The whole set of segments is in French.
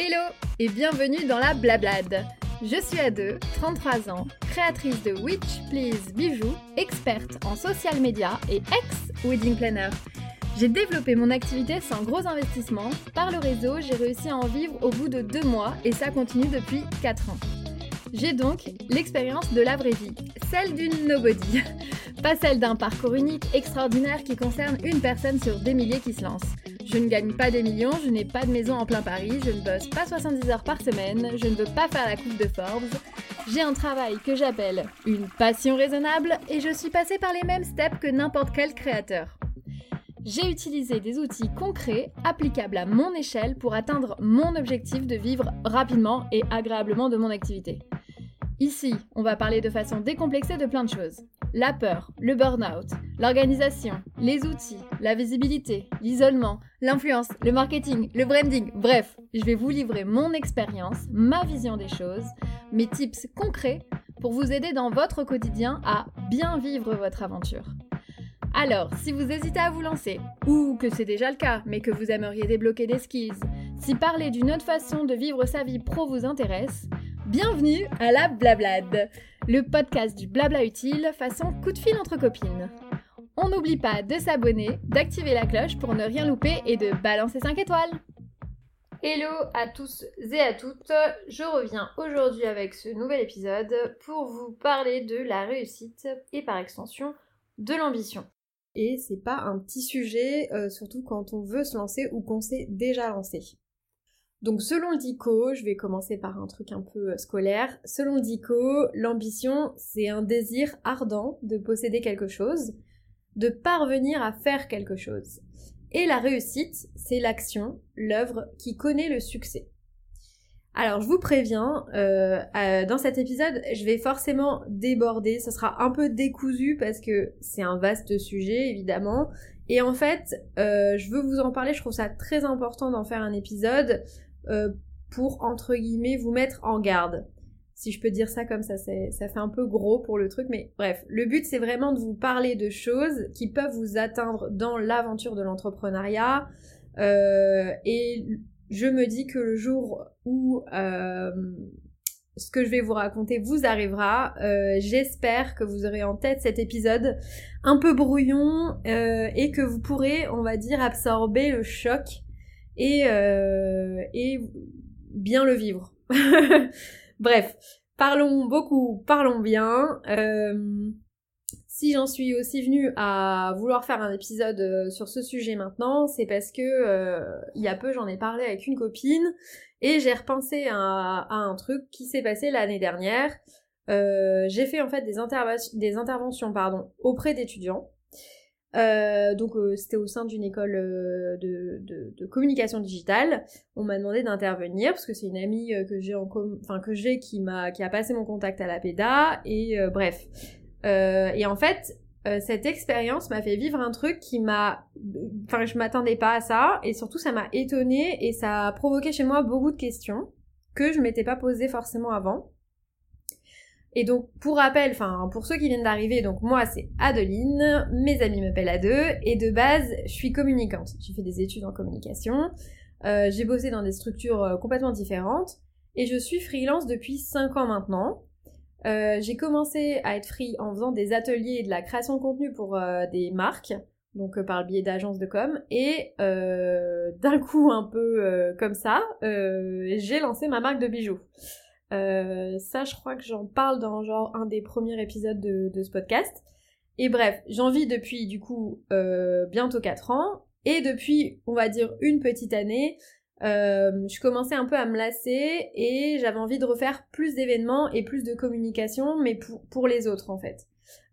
Hello et bienvenue dans la Blablade. Je suis Ade, 33 ans, créatrice de Witch Please Bijoux, experte en social media et ex-wedding planner. J'ai développé mon activité sans gros investissement. Par le réseau, j'ai réussi à en vivre au bout de deux mois et ça continue depuis 4 ans. J'ai donc l'expérience de la vraie vie, celle d'une nobody. Pas celle d'un parcours unique, extraordinaire qui concerne une personne sur des milliers qui se lancent. Je ne gagne pas des millions, je n'ai pas de maison en plein Paris, je ne bosse pas 70 heures par semaine, je ne veux pas faire la coupe de Forbes. J'ai un travail que j'appelle une passion raisonnable et je suis passée par les mêmes steps que n'importe quel créateur. J'ai utilisé des outils concrets, applicables à mon échelle pour atteindre mon objectif de vivre rapidement et agréablement de mon activité. Ici, on va parler de façon décomplexée de plein de choses. La peur, le burn-out, l'organisation, les outils, la visibilité, l'isolement, l'influence, le marketing, le branding, bref, je vais vous livrer mon expérience, ma vision des choses, mes tips concrets pour vous aider dans votre quotidien à bien vivre votre aventure. Alors, si vous hésitez à vous lancer, ou que c'est déjà le cas, mais que vous aimeriez débloquer des skills, si parler d'une autre façon de vivre sa vie pro vous intéresse, Bienvenue à la Blablade, le podcast du blabla utile façon coup de fil entre copines. On n'oublie pas de s'abonner, d'activer la cloche pour ne rien louper et de balancer 5 étoiles. Hello à tous et à toutes, je reviens aujourd'hui avec ce nouvel épisode pour vous parler de la réussite et par extension de l'ambition. Et c'est pas un petit sujet, euh, surtout quand on veut se lancer ou qu'on s'est déjà lancé. Donc selon le DICO, je vais commencer par un truc un peu euh, scolaire, selon le DICO, l'ambition, c'est un désir ardent de posséder quelque chose, de parvenir à faire quelque chose. Et la réussite, c'est l'action, l'œuvre qui connaît le succès. Alors je vous préviens, euh, euh, dans cet épisode, je vais forcément déborder, ce sera un peu décousu parce que c'est un vaste sujet évidemment. Et en fait, je veux vous en parler, je trouve ça très important d'en faire un épisode euh, pour, entre guillemets, vous mettre en garde. Si je peux dire ça comme ça, ça fait un peu gros pour le truc, mais bref, le but c'est vraiment de vous parler de choses qui peuvent vous atteindre dans l'aventure de l'entrepreneuriat. Euh, et je me dis que le jour où euh, ce que je vais vous raconter vous arrivera, j'espère que vous aurez en tête cet épisode un peu brouillon et que vous pourrez, on va dire, absorber le choc et, euh, et bien le vivre. Bref, parlons beaucoup, parlons bien. Euh, si j'en suis aussi venue à vouloir faire un épisode euh, sur ce sujet maintenant, c'est parce que il y a peu j'en ai parlé avec une copine et j'ai repensé à, un truc qui s'est passé l'année dernière. J'ai fait en fait des, des interventions pardon, auprès d'étudiants euh, donc euh, c'était au sein d'une école euh, de, de, de, communication digitale. On m'a demandé d'intervenir parce que c'est une amie que j'ai en enfin que j'ai qui m'a qui a passé mon contact à la PEDA et bref. et en fait cette expérience m'a fait vivre un truc qui m'a enfin je m'attendais pas à ça et surtout ça m'a étonnée et ça a provoqué chez moi beaucoup de questions que je m'étais pas posées forcément avant. Et donc, pour rappel, enfin, pour ceux qui viennent d'arriver, donc moi c'est Adeline, mes amis m'appellent Ade, et de base, je suis communicante. J'ai fait des études en communication, euh, j'ai bossé dans des structures euh, complètement différentes, et je suis freelance depuis 5 ans maintenant. Euh, j'ai commencé à être free en faisant des ateliers de la création de contenu pour des marques, donc par le biais d'agences de com, et d'un coup un peu comme ça, j'ai lancé ma marque de bijoux. Euh, ça, je crois que j'en parle dans genre un des premiers épisodes de, de ce podcast. Et bref, j'en vis depuis du coup euh, bientôt 4 ans. Et depuis, on va dire, une petite année, euh, je commençais un peu à me lasser et j'avais envie de refaire plus d'événements et plus de communication, mais pour, pour les autres en fait.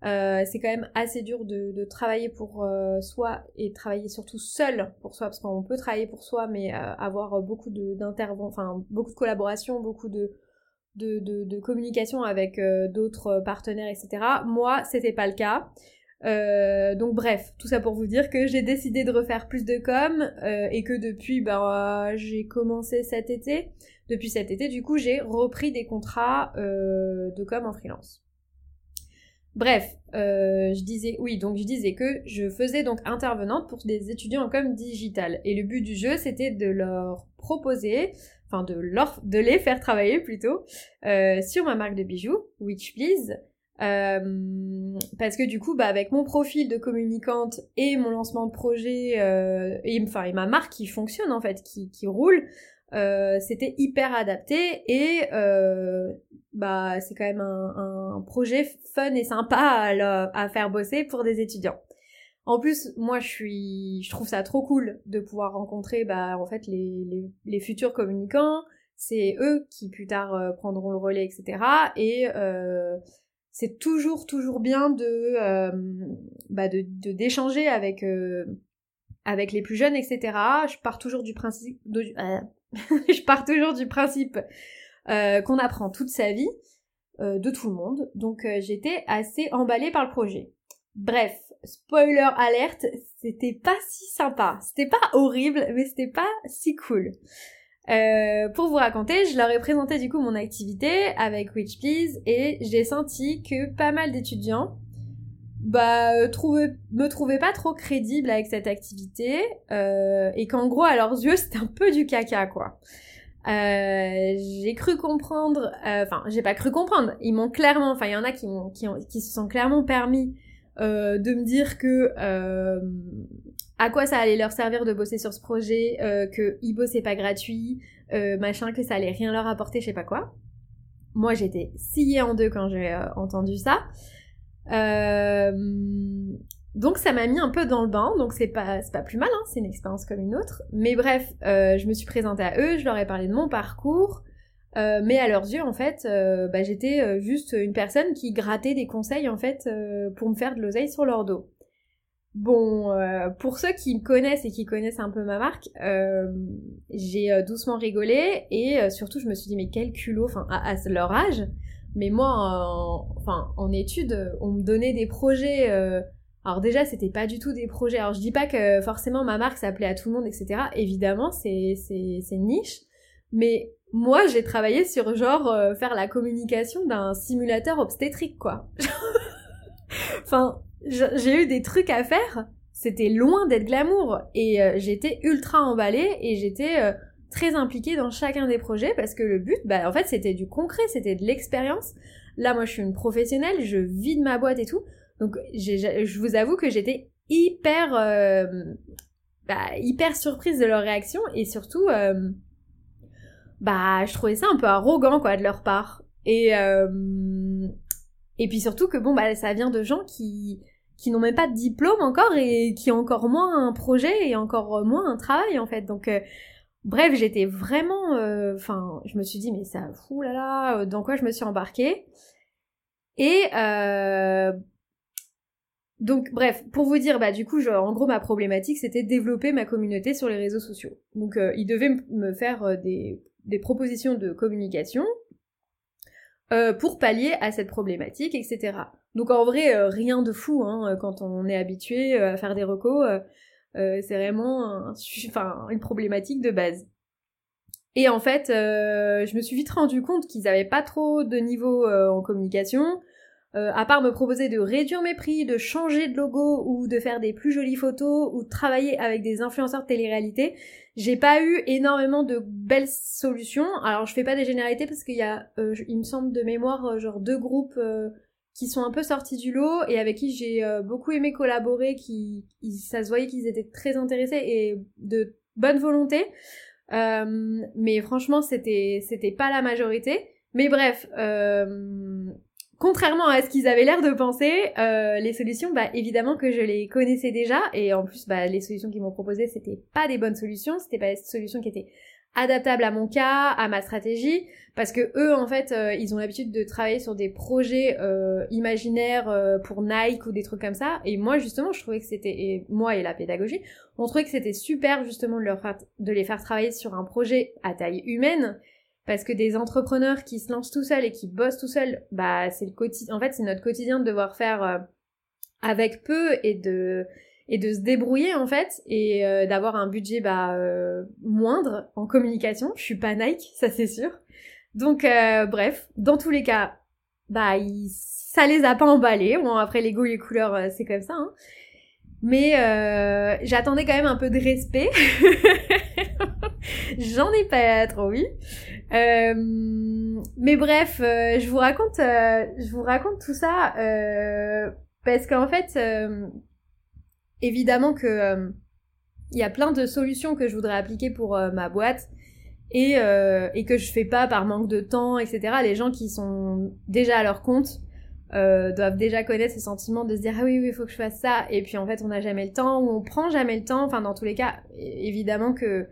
Euh, c'est quand même assez dur de, de travailler pour euh, soi et travailler surtout seul pour soi, parce qu'on peut travailler pour soi, mais euh, avoir beaucoup d'interventions, enfin beaucoup de collaborations, beaucoup de de, communication avec euh, d'autres partenaires, etc. Moi, c'était pas le cas. Euh, donc bref, tout ça pour vous dire que j'ai décidé de refaire plus de com euh, et que depuis, ben, j'ai commencé cet été. Depuis cet été, du coup, j'ai repris des contrats de com en freelance. Bref, euh, je disais, oui, donc je disais que je faisais donc intervenante pour des étudiants en com digital. Et le but du jeu, c'était de leur proposer, enfin de, leur, de les faire travailler plutôt, euh, sur ma marque de bijoux, Which Please. Euh, parce que du coup, bah, avec mon profil de communicante et mon lancement de projet, euh, et, enfin, et ma marque qui fonctionne en fait, qui, qui roule, euh, c'était hyper adapté et euh, bah c'est quand même un, un, projet fun et sympa à, à, faire bosser pour des étudiants. En plus, moi je trouve ça trop cool de pouvoir rencontrer bah en fait les, futurs communicants. C'est eux qui plus tard euh, prendront le relais, etc. Et euh, c'est toujours toujours bien de euh, bah d'échanger avec avec les plus jeunes, etc. Je pars toujours du principe, je pars toujours du principe qu'on apprend toute sa vie, de tout le monde. Donc j'étais assez emballée par le projet. Bref, spoiler alerte, c'était pas si sympa. C'était pas horrible, mais c'était pas si cool. pour vous raconter, je leur ai présenté du coup mon activité avec Which Please et j'ai senti que pas mal d'étudiants bah me trouvaient pas trop crédible avec cette activité et qu'en gros à leurs yeux c'était un peu du caca quoi. Euh, j'ai cru comprendre, euh, enfin, j'ai pas cru comprendre. Ils m'ont clairement, enfin, il y en a qui, qui se sont clairement permis euh, de me dire que euh, à quoi ça allait leur servir de bosser sur ce projet, euh, que ils bossaient pas gratuit, machin, que ça allait rien leur apporter, je sais pas quoi. Moi, j'étais sciée en deux quand j'ai entendu ça. Euh, donc ça m'a mis un peu dans le bain, donc c'est pas, pas plus mal, hein, c'est une expérience comme une autre. Mais bref, euh, je me suis présentée à eux, je leur ai parlé de mon parcours, euh, mais à leurs yeux, en fait, euh, bah, j'étais juste une personne qui grattait des conseils, en fait, pour me faire de l'oseille sur leur dos. Bon, pour ceux qui me connaissent et qui connaissent un peu ma marque, j'ai doucement rigolé et surtout je me suis dit mais quel culot, enfin à, à, leur âge. Mais moi, en, enfin en études, on me donnait des projets alors déjà, c'était pas du tout des projets. Alors je dis pas que forcément ma marque s'appelait à tout le monde, etc. Évidemment, c'est c'est niche. Mais moi, j'ai travaillé sur genre euh, faire la communication d'un simulateur obstétrique, quoi. enfin, j'ai eu des trucs à faire. C'était loin d'être glamour et euh, j'étais ultra emballée et j'étais euh, très impliquée dans chacun des projets parce que le but, bah en fait, c'était du concret, c'était de l'expérience. Là, moi, je suis une professionnelle, je vide ma boîte et tout. Donc je vous avoue que j'étais hyper euh, bah, hyper surprise de leur réaction et surtout euh, bah je trouvais ça un peu arrogant quoi de leur part. Et euh, et puis surtout que bon bah ça vient de gens qui qui n'ont même pas de diplôme encore et qui ont encore moins un projet et encore moins un travail en fait. Donc bref j'étais vraiment enfin je me suis dit mais ça fou là là dans quoi je me suis embarquée. Et euh, donc bref, pour vous dire, bah du coup, en gros, ma problématique, c'était développer ma communauté sur les réseaux sociaux. Donc euh, ils devaient me faire euh, des, des, propositions de communication euh, pour pallier à cette problématique, etc. Donc en vrai, euh, rien de fou, hein, quand on est habitué à faire des recos, c'est vraiment une problématique de base. Et en fait, je me suis vite rendu compte qu'ils avaient pas trop de niveau en communication, euh, à part me proposer de réduire mes prix, de changer de logo ou de faire des plus jolies photos ou de travailler avec des influenceurs de télé-réalité, j'ai pas eu énormément de belles solutions. Alors je fais pas des généralités parce qu'il y a, euh, il me semble de mémoire, euh, genre deux groupes qui sont un peu sortis du lot et avec qui j'ai beaucoup aimé collaborer, qui ça se voyait qu'ils étaient très intéressés et de bonne volonté. mais franchement, c'était c'était pas la majorité. Mais bref, contrairement à ce qu'ils avaient l'air de penser, euh, les solutions, bah évidemment que je les connaissais déjà, et en plus, bah les solutions qu'ils m'ont proposées, c'était pas des bonnes solutions, c'était pas des solutions qui étaient adaptables à mon cas, à ma stratégie, parce que eux, en fait, euh, ils ont l'habitude de travailler sur des projets euh, imaginaires pour Nike ou des trucs comme ça, et moi justement, je trouvais que c'était, et moi et la pédagogie, on trouvait que c'était super justement de les faire travailler sur un projet à taille humaine parce que des entrepreneurs qui se lancent tout seuls et qui bossent tout seuls, bah c'est le quotidien. En fait, c'est notre quotidien de devoir faire euh, avec peu et de et de se débrouiller en fait et euh, d'avoir un budget bah euh, moindre en communication. Je suis pas Nike, ça c'est sûr. Donc bref, dans tous les cas, bah, ils, ça les a pas emballés. Bon, après, les goûts, les couleurs, euh, c'est comme ça. Hein. Mais euh, j'attendais quand même un peu de respect. J'en ai pas trop oui. Euh, mais bref, euh, je vous raconte, euh, je vous raconte tout ça parce qu'en fait, évidemment que il y a plein de solutions que je voudrais appliquer pour ma boîte et, et que je fais pas par manque de temps, etc. Les gens qui sont déjà à leur compte doivent déjà connaître ce sentiment de se dire ah oui oui il faut que je fasse ça et puis en fait on n'a jamais le temps ou on prend jamais le temps enfin dans tous les cas évidemment que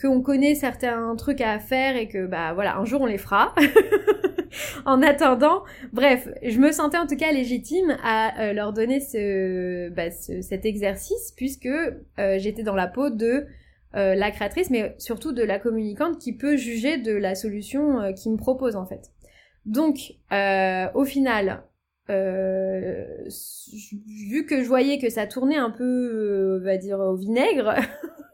qu'on connaît certains trucs à faire et que bah voilà, un jour on les fera. en attendant, bref, je me sentais en tout cas légitime à euh, leur donner ce, bah, cet exercice puisque euh, j'étais dans la peau de euh, la créatrice, mais surtout de la communicante qui peut juger de la solution qu'il me propose en fait. Donc, au final, vu que je voyais que ça tournait un peu, on va dire, au vinaigre,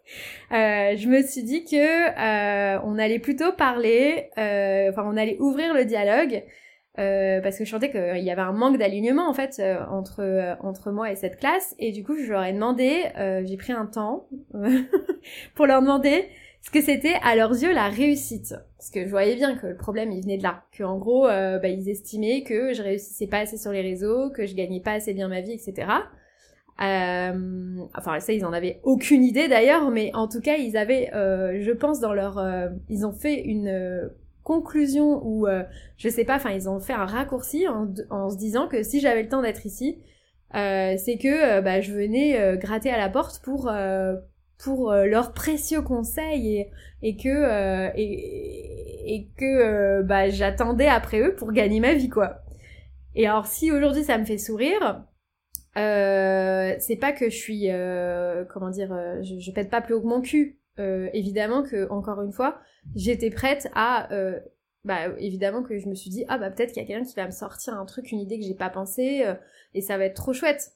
Euh, je me suis dit que euh, on allait plutôt parler, euh, enfin on allait ouvrir le dialogue parce que je sentais qu'il y avait un manque d'alignement en fait entre entre moi et cette classe. Et du coup je leur ai demandé, j'ai pris un temps pour leur demander ce que c'était à leurs yeux la réussite. Parce que je voyais bien que le problème il venait de là. Que en gros bah, ils estimaient que je réussissais pas assez sur les réseaux que je gagnais pas assez bien ma vie etc euh, enfin ça ils en avaient aucune idée d'ailleurs, mais en tout cas ils avaient, euh, je pense dans leur, euh, ils ont fait une euh, conclusion ou je sais pas, enfin ils ont fait un raccourci en, en se disant que si j'avais le temps d'être ici, c'est que bah, je venais gratter à la porte pour pour leurs précieux conseils et, et que et, et que bah j'attendais après eux pour gagner ma vie quoi. Et alors si aujourd'hui ça me fait sourire, euh, c'est pas que je suis, euh, comment dire, euh, je, je, pète pas plus haut que mon cul. Euh, évidemment que, encore une fois, j'étais prête à, bah évidemment que je me suis dit, ah bah peut-être qu'il y a quelqu'un qui va me sortir un truc, une idée que j'ai pas pensé, et ça va être trop chouette.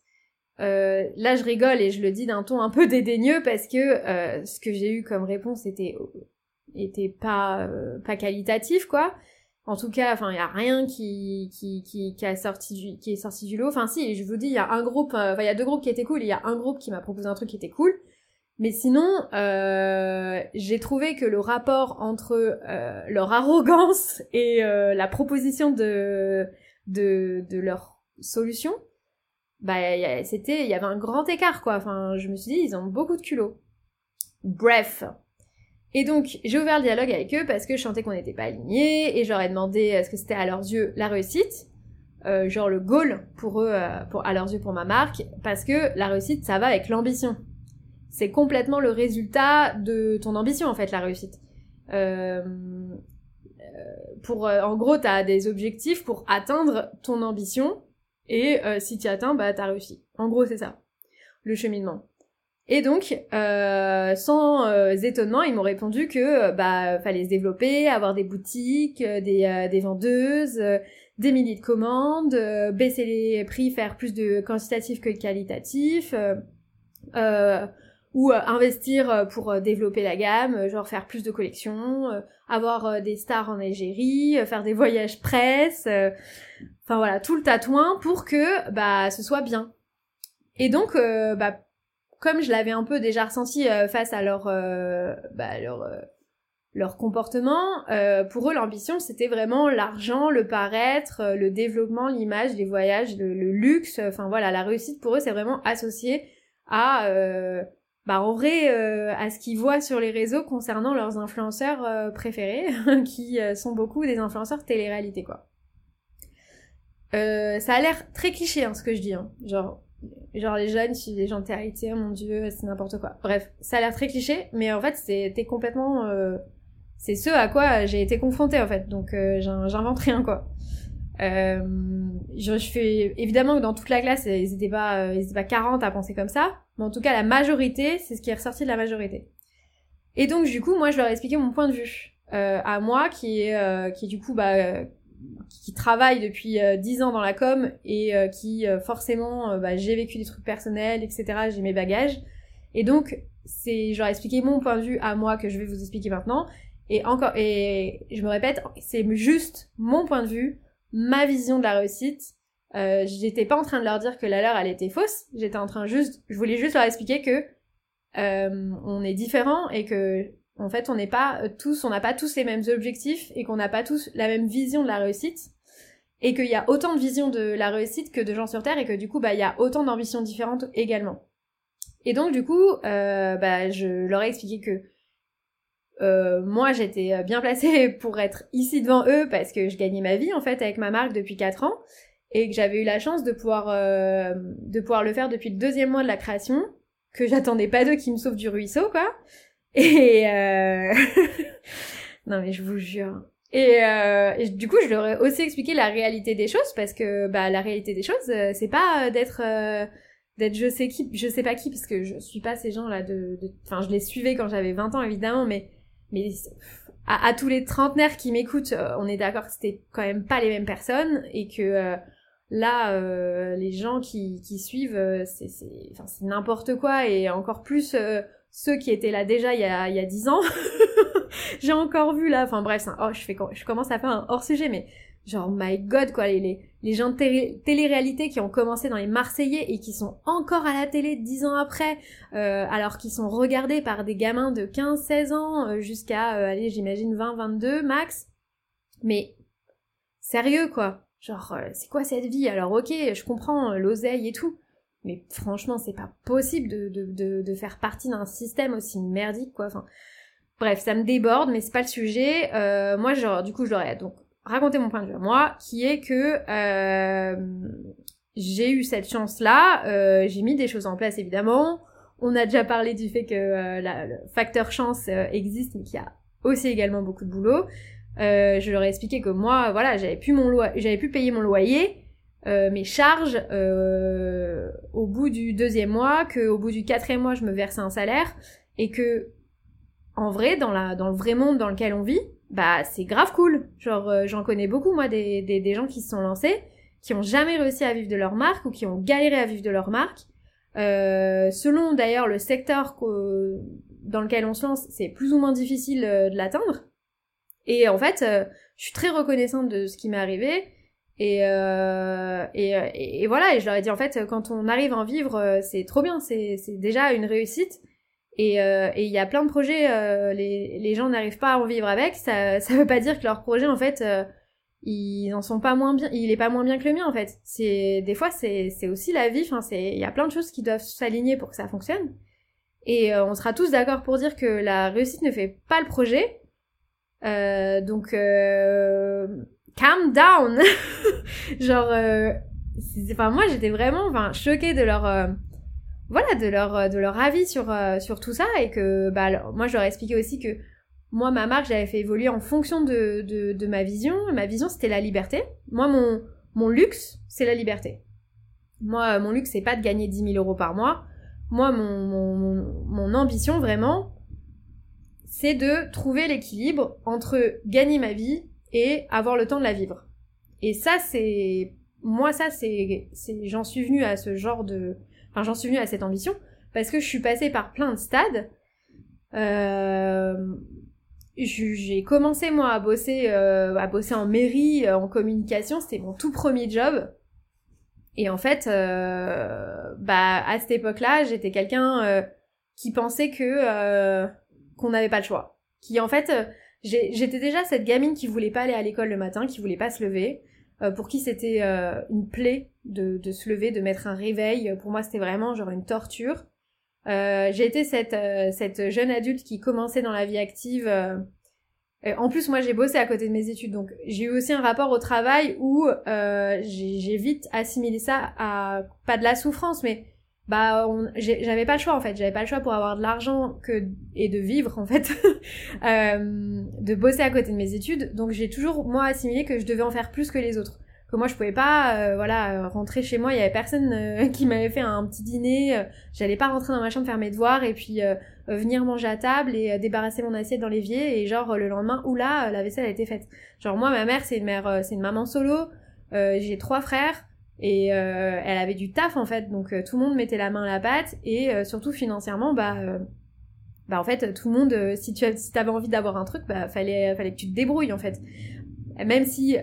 là, je rigole et je le dis d'un ton un peu dédaigneux parce que ce que j'ai eu comme réponse était était pas pas qualitatif quoi. En tout cas, enfin, il y a rien qui, qui, qui, qui, est sorti du lot. Enfin, si, je vous dis, il y a un groupe, euh, enfin, il y a deux groupes qui étaient cool, il y a un groupe qui m'a proposé un truc qui était cool. Mais sinon, euh, j'ai trouvé que le rapport entre euh, leur arrogance et la proposition de, de, de leur solution, bah, c'était, il y avait un grand écart, quoi. Enfin, je me suis dit, ils ont beaucoup de culot. Bref. Et donc, j'ai ouvert le dialogue avec eux parce que je sentais qu'on n'était pas alignés et j'aurais demandé est-ce que c'était à leurs yeux la réussite, euh, genre le goal pour eux, euh, pour, à leurs yeux pour ma marque, parce que la réussite, ça va avec l'ambition. C'est complètement le résultat de ton ambition, en fait, la réussite. Euh, pour, en gros, t'as des objectifs pour atteindre ton ambition et si tu atteins, bah t'as réussi. En gros, c'est ça, le cheminement. Et donc, euh, sans euh, étonnement, ils m'ont répondu que euh, bah fallait se développer, avoir des boutiques, des, des vendeuses, des milliers de commandes, baisser les prix, faire plus de quantitatif que de qualitatif, ou investir pour développer la gamme, genre faire plus de collections, avoir des stars en Algérie, faire des voyages presse, enfin voilà, tout le tatouin pour que bah ce soit bien. Et donc, bah comme je l'avais un peu déjà ressenti euh, face à leur, euh, bah, leur, euh, leur comportement, pour eux l'ambition c'était vraiment l'argent, le paraître, le développement, l'image, les voyages, le, luxe, enfin voilà, la réussite pour eux c'est vraiment associé à bah vrai à ce qu'ils voient sur les réseaux concernant leurs influenceurs préférés, qui sont beaucoup des influenceurs télé-réalité quoi. ça a l'air très cliché hein, ce que je dis, hein. genre genre les jeunes suivent les gens télé mon dieu, c'est n'importe quoi. Bref, ça a l'air très cliché, mais en fait c'était complètement... Euh, c'est ce à quoi j'ai été confrontée en fait, donc euh, j'invente rien quoi. Euh, je, fais évidemment que dans toute la classe ils étaient pas ils étaient pas 40 à penser comme ça mais en tout cas la majorité c'est ce qui est ressorti de la majorité et donc du coup moi je leur ai expliqué mon point de vue euh, à moi qui est qui du coup bah qui travaille depuis euh, dix ans dans la com et euh, qui euh, forcément bah, j'ai vécu des trucs personnels etc j'ai mes bagages et donc c'est j'aurais expliqué mon point de vue à moi que je vais vous expliquer maintenant et encore et je me répète c'est juste mon point de vue ma vision de la réussite. Euh, j'étais pas en train de leur dire que la leur elle était fausse. J'étais en train juste, je voulais juste leur expliquer que euh, on est différents et que en fait on n'est pas tous, on n'a pas tous les mêmes objectifs et qu'on n'a pas tous la même vision de la réussite et qu'il y a autant de visions de la réussite que de gens sur Terre et que du coup bah il y a autant d'ambitions différentes également. Et donc du coup euh, bah je leur ai expliqué que euh, moi j'étais bien placée pour être ici devant eux parce que je gagnais ma vie en fait avec ma marque depuis 4 ans et que j'avais eu la chance de pouvoir euh, de pouvoir le faire depuis le deuxième mois de la création que j'attendais pas d'eux qui me sauvent du ruisseau quoi et euh... non mais je vous jure. Et, euh, du coup, je leur ai aussi expliqué la réalité des choses parce que bah la réalité des choses, euh, c'est pas euh, d'être euh, d'être je sais qui, je sais pas qui parce que je suis pas ces gens là de, enfin je les suivais quand j'avais 20 ans évidemment, mais mais à, tous les trentenaires qui m'écoutent, on est d'accord que c'était quand même pas les mêmes personnes et que là les gens qui qui suivent c'est c'est enfin c'est n'importe quoi et encore plus ceux qui étaient là déjà il y a il y a 10 ans. j'ai encore vu là, enfin bref, oh, je, fais, je commence à faire un hors sujet, mais genre my god quoi, les, les, gens de télé-réalité qui ont commencé dans les Marseillais et qui sont encore à la télé dix ans après, euh, alors qu'ils sont regardés par des gamins de 15-16 ans euh, jusqu'à, euh, allez j'imagine 20-22 max. Mais sérieux quoi, genre c'est quoi cette vie? Alors ok, je comprends l'oseille et tout, mais franchement c'est pas possible de, faire partie d'un système aussi merdique quoi. Bref, ça me déborde, mais c'est pas le sujet. Euh, moi, genre, du coup, je leur donc raconté mon point de vue à moi, qui est que euh, j'ai eu cette chance-là. Euh, j'ai mis des choses en place, évidemment. On a déjà parlé du fait que le facteur chance existe, mais qu'il y a aussi également beaucoup de boulot. je leur ai expliqué que moi, voilà, j'avais pu payer mon loyer. Mes charges au bout du deuxième mois, qu'au bout du quatrième mois je me versais un salaire et que en vrai, dans, la, dans le vrai monde dans lequel on vit, bah c'est grave cool. Genre, euh, j'en connais beaucoup, moi, des, des, gens qui se sont lancés, qui ont jamais réussi à vivre de leur marque ou qui ont galéré à vivre de leur marque. Euh, selon d'ailleurs le secteur dans lequel on se lance, c'est plus ou moins difficile euh, de l'atteindre. Et en fait, je suis très reconnaissante de ce qui m'est arrivé. Et, et, et, voilà, et je leur ai dit en fait, quand on arrive à en vivre, c'est trop bien, c'est déjà une réussite. Euh, et il y a plein de projets, euh, les, les, gens n'arrivent pas à en vivre avec. Ça, ça veut pas dire que leur projet, en fait, euh, ils en sont pas moins bien. Il est pas moins bien que le mien, en fait. C'est des fois, c'est c'est aussi la vie. Enfin, c'est il y a plein de choses qui doivent s'aligner pour que ça fonctionne. Et on sera tous d'accord pour dire que la réussite ne fait pas le projet. donc, calm down. Genre, enfin moi, j'étais vraiment, enfin, choquée de leur voilà de leur euh, de leur avis sur euh, sur tout ça et que bah moi je leur ai expliqué aussi que moi ma marque j'avais fait évoluer en fonction de, de, ma vision. Ma vision c'était la liberté. Moi mon mon luxe c'est la liberté. Moi mon luxe c'est pas de gagner 10 000 euros par mois. Moi mon, mon ambition vraiment c'est de trouver l'équilibre entre gagner ma vie et avoir le temps de la vivre et ça c'est moi ça c'est j'en suis venue à ce genre de Enfin, j'en suis venue à cette ambition parce que je suis passée par plein de stades. Euh, j'ai commencé moi à bosser, euh, à bosser en mairie, euh, en communication. C'était mon tout premier job. Et en fait, bah à cette époque-là, j'étais quelqu'un qui pensait que qu'on n'avait pas le choix. Qui en fait, j'étais déjà cette gamine qui voulait pas aller à l'école le matin, qui voulait pas se lever, pour qui c'était une plaie de, de, se lever, de mettre un réveil. Pour moi, c'était vraiment genre une torture. Euh, j'ai été cette, euh, cette jeune adulte qui commençait dans la vie active. Euh, en plus, moi, j'ai bossé à côté de mes études, donc j'ai eu aussi un rapport au travail où euh, j'ai vite assimilé ça à pas de la souffrance, mais bah j'avais pas le choix en fait. J'avais pas le choix pour avoir de l'argent que et de vivre en fait euh, de bosser à côté de mes études. Donc j'ai toujours moi assimilé que je devais en faire plus que les autres. Que moi je pouvais pas euh, voilà euh, rentrer chez moi. Il y avait personne euh, qui m'avait fait un petit dîner. J'allais pas rentrer dans ma chambre faire mes devoirs et puis venir manger à table et débarrasser mon assiette dans l'évier et genre le lendemain oula la vaisselle a été faite. Genre moi ma mère c'est une mère c'est une maman solo. J'ai trois frères et elle avait du taf en fait donc tout le monde mettait la main à la pâte et surtout financièrement bah bah en fait tout le monde si tu avais envie d'avoir un truc bah fallait fallait que tu te débrouilles en fait même si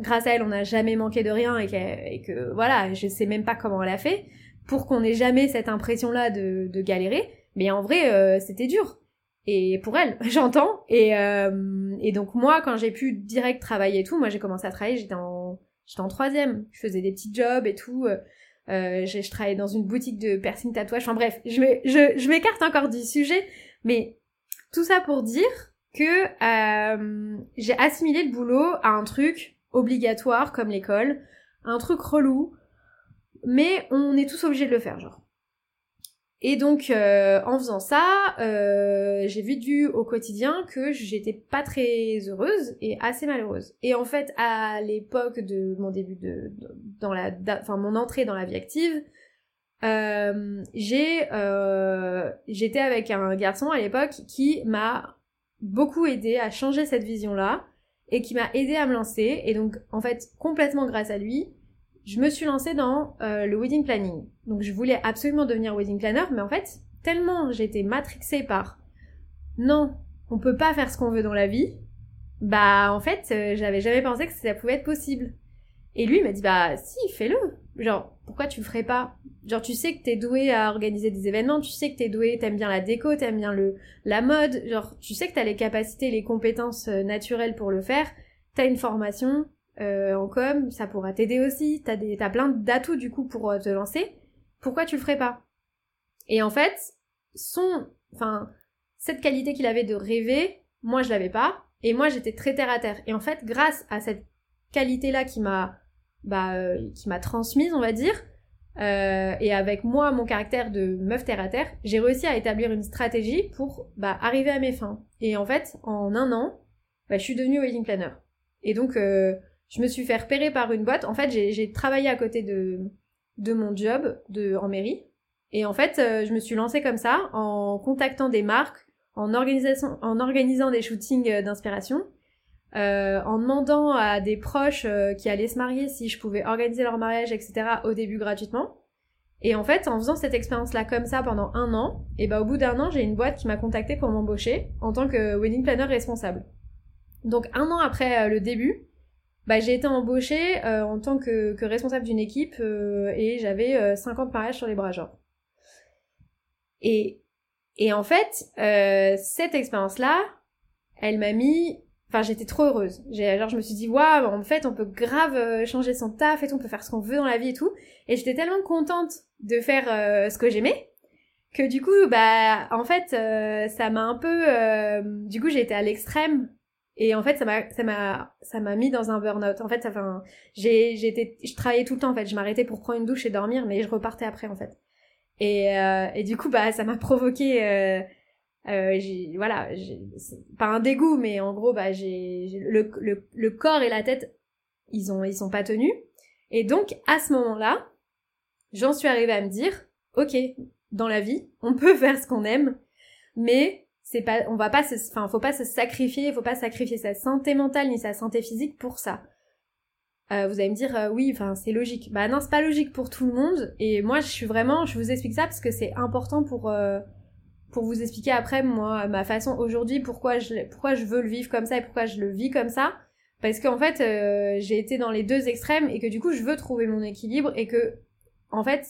grâce à elle, on n'a jamais manqué de rien et, et, que voilà, je sais même pas comment elle a fait pour qu'on ait jamais cette impression-là de, de, galérer. Mais en vrai, euh, c'était dur. Et pour elle, j'entends. Et, euh, et donc moi, quand j'ai pu direct travailler et tout, moi j'ai commencé à travailler, j'étais en, j'étais en troisième. Je faisais des petits jobs et tout. Euh, euh je, travaillais dans une boutique de piercing tatouage. Enfin bref, je m'écarte encore du sujet. Mais tout ça pour dire que euh, j'ai assimilé le boulot à un truc obligatoire comme l'école, un truc relou, mais on est tous obligés de le faire, genre. Et donc, euh, en faisant ça, euh, j'ai vu du au quotidien que j'étais pas très heureuse et assez malheureuse. Et en fait, à l'époque de mon début de, dans la, enfin mon entrée dans la vie active, euh, j'ai, j'étais avec un garçon à l'époque qui m'a beaucoup aidé à changer cette vision-là et qui m'a aidé à me lancer. Et donc, en fait, complètement grâce à lui, je me suis lancée dans euh, le wedding planning. Donc, je voulais absolument devenir wedding planner, mais en fait, tellement j'étais matrixée par non, on peut pas faire ce qu'on veut dans la vie, bah, en fait, euh, j'avais jamais pensé que ça pouvait être possible. Et lui, m'a dit, bah, si, fais-le. Genre, pourquoi tu le ferais pas? Genre, tu sais que t'es doué à organiser des événements, tu sais que t'es doué, t'aimes bien la déco, t'aimes bien le, la mode, genre, tu sais que t'as les capacités, les compétences euh, naturelles pour le faire, t'as une formation euh, en com, ça pourra t'aider aussi, t'as des, t'as plein d'atouts du coup pour euh, te lancer, pourquoi tu le ferais pas? Et en fait, son, enfin, cette qualité qu'il avait de rêver, moi je l'avais pas, et moi j'étais très terre à terre. Et en fait, grâce à cette qualité-là qui m'a, bah, qui m'a transmise, on va dire, euh, et avec moi, mon caractère de meuf terre à terre, j'ai réussi à établir une stratégie pour bah, arriver à mes fins. Et en fait, en un an, bah, je suis devenue wedding planner. Et donc, euh, je me suis fait repérer par une boîte. En fait, j'ai travaillé à côté de, de mon job de, en mairie. Et en fait, euh, je me suis lancée comme ça, en contactant des marques, en, en organisant des shootings d'inspiration, euh, en demandant à des proches euh, qui allaient se marier si je pouvais organiser leur mariage, etc. au début gratuitement. Et en fait, en faisant cette expérience-là comme ça pendant un an, et bah au bout d'un an, j'ai une boîte qui m'a contacté pour m'embaucher en tant que wedding planner responsable. Donc un an après euh, le début, bah j'ai été embauchée en tant que, que responsable d'une équipe et j'avais 50 mariages sur les bras genre. Et, et en fait, cette expérience-là, elle m'a mis Enfin, j'étais trop heureuse. Genre, je me suis dit, waouh, en fait, on peut grave euh, changer son taf et tout, on peut faire ce qu'on veut dans la vie et tout. Et j'étais tellement contente de faire euh, ce que j'aimais que du coup, bah, en fait, euh, ça m'a un peu, du coup, j'ai été à l'extrême et en fait, ça m'a, ça m'a, ça m'a mis dans un burn-out. En fait, enfin, j'ai, j'étais, je travaillais tout le temps en fait. Je m'arrêtais pour prendre une douche et dormir, mais je repartais après en fait. Et, et du coup, bah, ça m'a provoqué euh, voilà, pas un dégoût, mais en gros, bah, j'ai le, le, le, corps et la tête, ils ont, ils sont pas tenus. Et donc, à ce moment-là, j'en suis arrivée à me dire, ok, dans la vie, on peut faire ce qu'on aime, mais c'est pas, on va pas se, enfin, faut pas se sacrifier, faut pas sacrifier sa santé mentale ni sa santé physique pour ça. Euh, vous allez me dire, euh, oui, enfin, c'est logique. Bah non, c'est pas logique pour tout le monde. Et moi, je suis vraiment, je vous explique ça parce que c'est important pour, euh, pour vous expliquer après moi ma façon aujourd'hui pourquoi je pourquoi je veux le vivre comme ça et pourquoi je le vis comme ça parce qu'en fait euh, j'ai été dans les deux extrêmes et que du coup je veux trouver mon équilibre et que en fait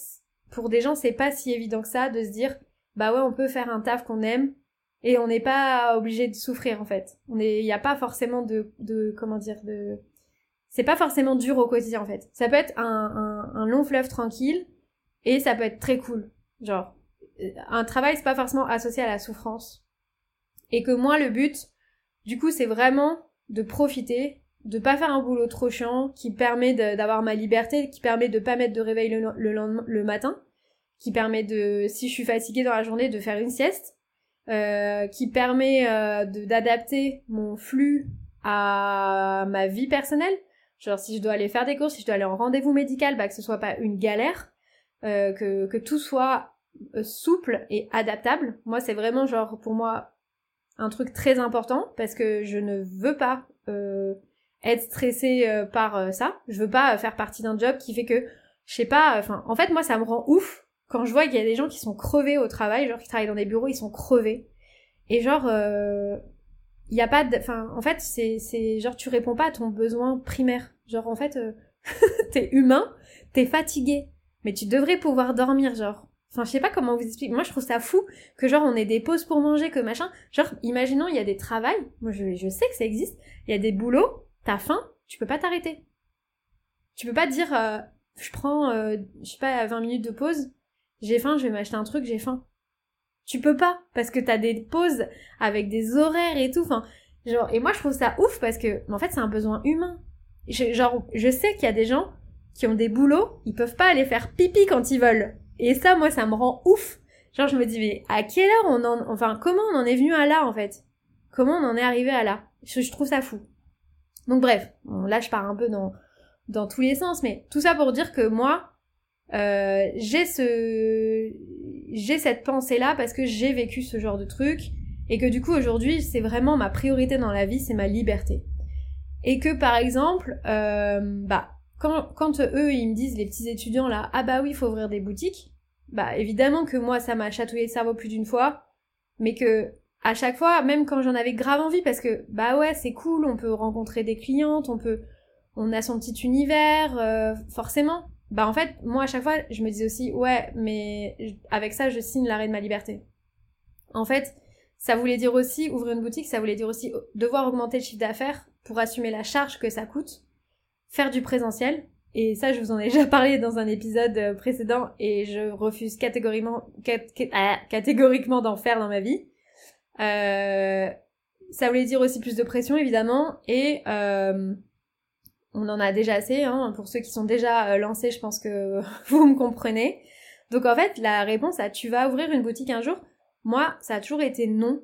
pour des gens c'est pas si évident que ça de se dire bah ouais on peut faire un taf qu'on aime et on n'est pas obligé de souffrir en fait. On il y a pas forcément de de comment dire de c'est pas forcément dur au quotidien en fait. Ça peut être un, un, un long fleuve tranquille et ça peut être très cool. Genre un travail c'est pas forcément associé à la souffrance. Et que moi le but du coup c'est vraiment de profiter de pas faire un boulot trop chiant qui permet d'avoir ma liberté qui permet de pas mettre de réveil le, le, le matin qui permet de si je suis fatiguée dans la journée de faire une sieste euh, qui permet euh, d'adapter mon flux à ma vie personnelle genre si je dois aller faire des courses si je dois aller en rendez-vous médical bah que ce soit pas une galère euh, que, que tout soit euh, souple et adaptable. Moi, c'est vraiment genre pour moi un truc très important parce que je ne veux pas euh, être stressée par ça. Je veux pas faire partie d'un job qui fait que je sais pas. Enfin, en fait, moi, ça me rend ouf quand je vois qu'il y a des gens qui sont crevés au travail, genre qui travaillent dans des bureaux, ils sont crevés. Et genre, il y a pas de enfin en fait c'est genre tu réponds pas à ton besoin primaire. Genre en fait euh, t'es humain t'es fatigué. Mais tu devrais pouvoir dormir genre. Enfin je sais pas comment vous expliquer. Moi je trouve ça fou que genre on ait des pauses pour manger que machin. Genre imaginons il y a des travails. Moi je, je sais que ça existe. Il y a des boulots t'as faim tu peux pas t'arrêter. Tu peux pas dire euh, je prends euh, je sais pas 20 minutes de pause j'ai faim je vais m'acheter un truc j'ai faim tu peux pas parce que t'as des pauses avec des horaires et tout. Enfin, genre et moi je trouve ça ouf parce que en fait c'est un besoin humain. Je, genre je sais qu'il y a des gens qui ont des boulots, ils peuvent pas aller faire pipi quand ils veulent. Et ça moi ça me rend ouf. Genre je me dis mais à quelle heure on en enfin comment on en est venu à là en fait? Comment on en est arrivé à là? Je, je, trouve ça fou. Donc bref, là je pars un peu dans dans tous les sens mais tout ça pour dire que moi euh, j'ai ce j'ai cette pensée là parce que j'ai vécu ce genre de truc et que du coup aujourd'hui c'est vraiment ma priorité dans la vie c'est ma liberté. Et que par exemple euh, bah quand, quand eux ils me disent les petits étudiants là ah bah oui faut ouvrir des boutiques bah évidemment que moi ça m'a chatouillé le cerveau plus d'une fois mais que à chaque fois même quand j'en avais grave envie parce que bah ouais c'est cool on peut rencontrer des clientes on peut on a son petit univers euh, forcément bah en fait, moi à chaque fois, je me disais aussi, ouais, mais avec ça, je signe l'arrêt de ma liberté. En fait, ça voulait dire aussi, ouvrir une boutique, ça voulait dire aussi devoir augmenter le chiffre d'affaires pour assumer la charge que ça coûte, faire du présentiel, et ça, je vous en ai déjà parlé dans un épisode euh, précédent, et je refuse catégoriquement, ah, catégoriquement d'en faire dans ma vie. Euh, ça voulait dire aussi plus de pression, évidemment, et... Euh, on en a déjà assez, hein. pour ceux qui sont déjà euh, lancés, je pense que vous me comprenez. Donc en fait, la réponse à tu vas ouvrir une boutique un jour, moi, ça a toujours été non.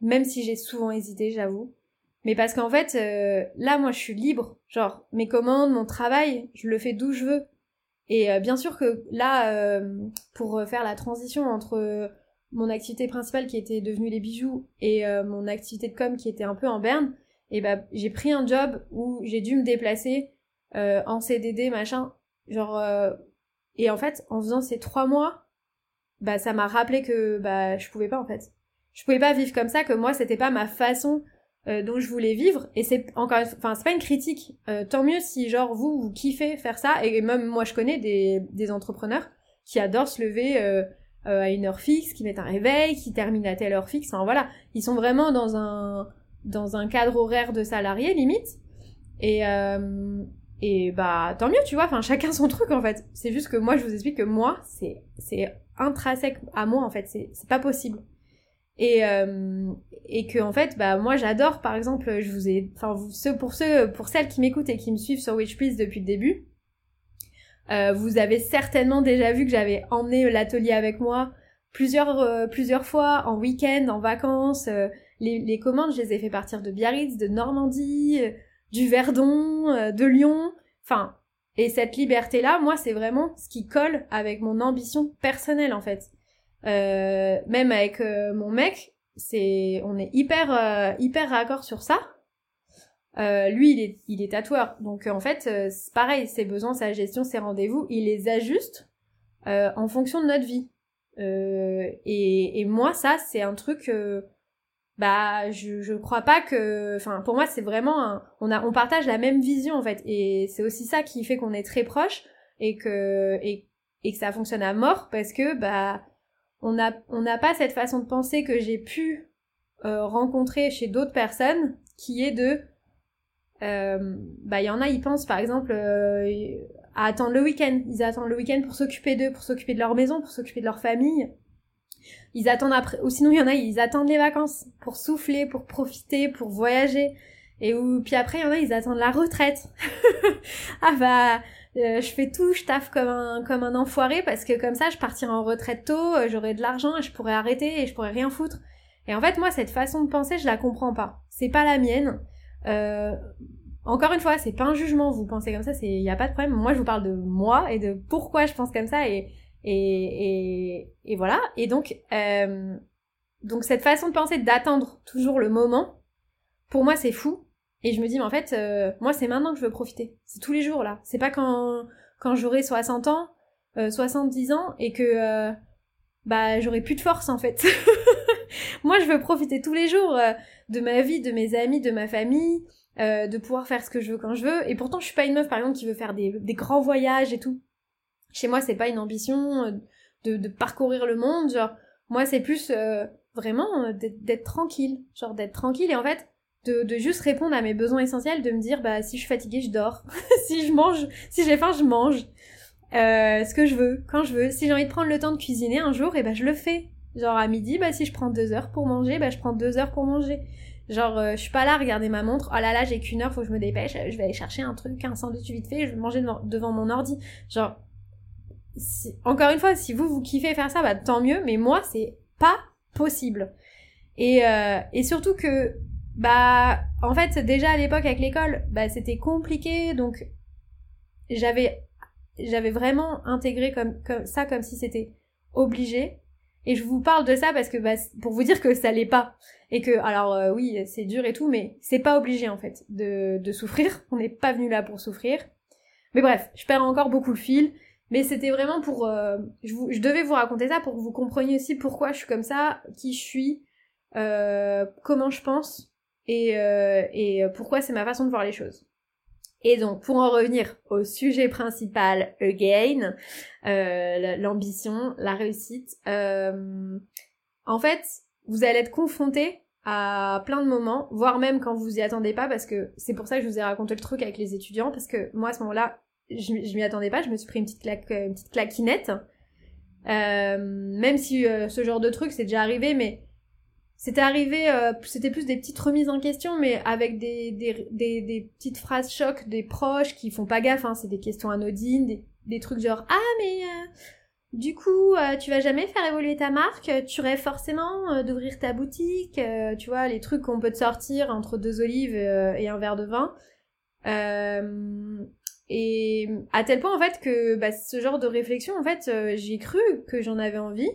Même si j'ai souvent hésité, j'avoue. Mais parce qu'en fait, euh, là, moi, je suis libre. Genre, mes commandes, mon travail, je le fais d'où je veux. Et euh, bien sûr que là, pour faire la transition entre mon activité principale qui était devenue les bijoux et mon activité de com qui était un peu en berne, et bah j'ai pris un job où j'ai dû me déplacer euh, en CDD machin. Genre euh, et en fait en faisant ces trois mois bah ça m'a rappelé que bah je pouvais pas en fait. Je pouvais pas vivre comme ça que moi c'était pas ma façon euh, dont je voulais vivre. Et c'est encore enfin c'est pas une critique euh, tant mieux si genre vous vous kiffez faire ça. Et même moi je connais des, des entrepreneurs qui adorent se lever euh, à une heure fixe qui mettent un réveil qui terminent à telle heure fixe. Enfin voilà. Ils sont vraiment dans un dans un cadre horaire de salarié limite. Et, euh, et bah tant mieux, tu vois, enfin chacun son truc en fait. C'est juste que moi je vous explique que moi, c'est, c'est intrinsèque à moi en fait, c'est, pas possible. Et, euh, et que en fait, bah moi j'adore par exemple, je vous ai, enfin ceux, pour ceux, pour celles qui m'écoutent et qui me suivent sur Witch Please depuis le début, euh, vous avez certainement déjà vu que j'avais emmené l'atelier avec moi plusieurs, euh, plusieurs fois en week-end, en vacances. Euh, les, commandes, je les ai fait partir de Biarritz, de Normandie, euh, du Verdon, euh, de Lyon. Enfin, et cette liberté-là, moi, c'est vraiment ce qui colle avec mon ambition personnelle, en fait. Euh, même avec mon mec, c'est, on est hyper, hyper raccord sur ça. lui, il est, il est tatoueur, donc en fait, c'est pareil, ses besoins, sa gestion, ses rendez-vous, il les ajuste en fonction de notre vie. Et, moi, ça, c'est un truc bah je je crois pas que enfin pour moi c'est vraiment un, on a on partage la même vision en fait. Et c'est aussi ça qui fait qu'on est très proches et que et, et que ça fonctionne à mort parce que bah on a on n'a pas cette façon de penser que j'ai pu euh, rencontrer chez d'autres personnes qui est de euh, bah il y en a ils pensent par exemple euh, à attendre le week-end. Ils attendent le week-end pour s'occuper d'eux pour s'occuper de leur maison pour s'occuper de leur famille ils attendent après, ou sinon il y en a, ils attendent les vacances pour souffler, pour profiter, pour voyager. Et puis après il y en a, ils attendent la retraite. ah bah, euh, je fais tout, je taffe comme un comme un enfoiré parce que comme ça je partirai en retraite tôt, euh, j'aurai de l'argent et je pourrai arrêter et je pourrai rien foutre. Et en fait moi cette façon de penser je la comprends pas. C'est pas la mienne. Euh, encore une fois, c'est pas un jugement, vous pensez comme ça, c'est y a pas de problème. Moi je vous parle de moi et de pourquoi je pense comme ça et et, et, et voilà. Et donc, euh, donc cette façon de penser d'attendre toujours le moment, pour moi c'est fou. Et je me dis, mais en fait, euh, moi c'est maintenant que je veux profiter. C'est tous les jours là. C'est pas quand, quand j'aurai 60 ans, euh, 70 ans et que euh, bah j'aurai plus de force en fait. moi, je veux profiter tous les jours euh, de ma vie, de mes amis, de ma famille, euh, de pouvoir faire ce que je veux quand je veux. Et pourtant, je suis pas une meuf, par exemple, qui veut faire des, des grands voyages et tout. Chez moi, c'est pas une ambition euh, de, parcourir le monde. Genre, moi, c'est plus euh, vraiment d'être tranquille. Genre, d'être tranquille et en fait, de, juste répondre à mes besoins essentiels, de me dire, bah, si je suis fatiguée, je dors. si je mange, si j'ai faim, je mange. Euh, ce que je veux, quand je veux. Si j'ai envie de prendre le temps de cuisiner un jour, et eh ben je le fais. Genre à midi, bah si je prends deux heures pour manger, bah je prends deux heures pour manger. Genre euh, je suis pas là à regarder ma montre, oh là là j'ai qu'une heure, faut que je me dépêche, je vais aller chercher un truc, un sandwich vite fait, je vais manger devant, mon ordi. Genre, encore une fois, si vous vous kiffez faire ça, bah tant mieux, mais moi c'est pas possible. Et, euh, et surtout que, bah en fait déjà à l'époque avec l'école, bah c'était compliqué, donc j'avais vraiment intégré comme ça comme si c'était obligé. Et je vous parle de ça parce que bah, pour vous dire que ça l'est pas et que alors euh, oui c'est dur et tout mais c'est pas obligé en fait de, de souffrir. On n'est pas venu là pour souffrir. Mais bref, je perds encore beaucoup le fil. Mais c'était vraiment pour euh, je, vous, je devais vous raconter ça pour que vous compreniez aussi pourquoi je suis comme ça, qui je suis, euh, comment je pense et, et pourquoi c'est ma façon de voir les choses. Et donc, pour en revenir au sujet principal, again, euh, l'ambition, la réussite, euh, en fait, vous allez être confronté à plein de moments, voire même quand vous y attendez pas, parce que c'est pour ça que je vous ai raconté le truc avec les étudiants, parce que moi, à ce moment-là, je, je m'y attendais pas, je me suis pris une petite, claque, une petite claquinette. Euh, même si ce genre de truc, c'est déjà arrivé, mais c'était arrivé, euh, c'était plus des petites remises en question, mais avec des, des, des, petites phrases chocs des proches qui font pas gaffe, hein, c'est des questions anodines, des, des trucs genre Ah, mais euh, du coup, euh, tu vas jamais faire évoluer ta marque, tu rêves forcément d'ouvrir ta boutique, tu vois, les trucs qu'on peut te sortir entre deux olives et un verre de vin. Et à tel point, en fait, que bah, ce genre de réflexion, en fait, j'ai cru que j'en avais envie.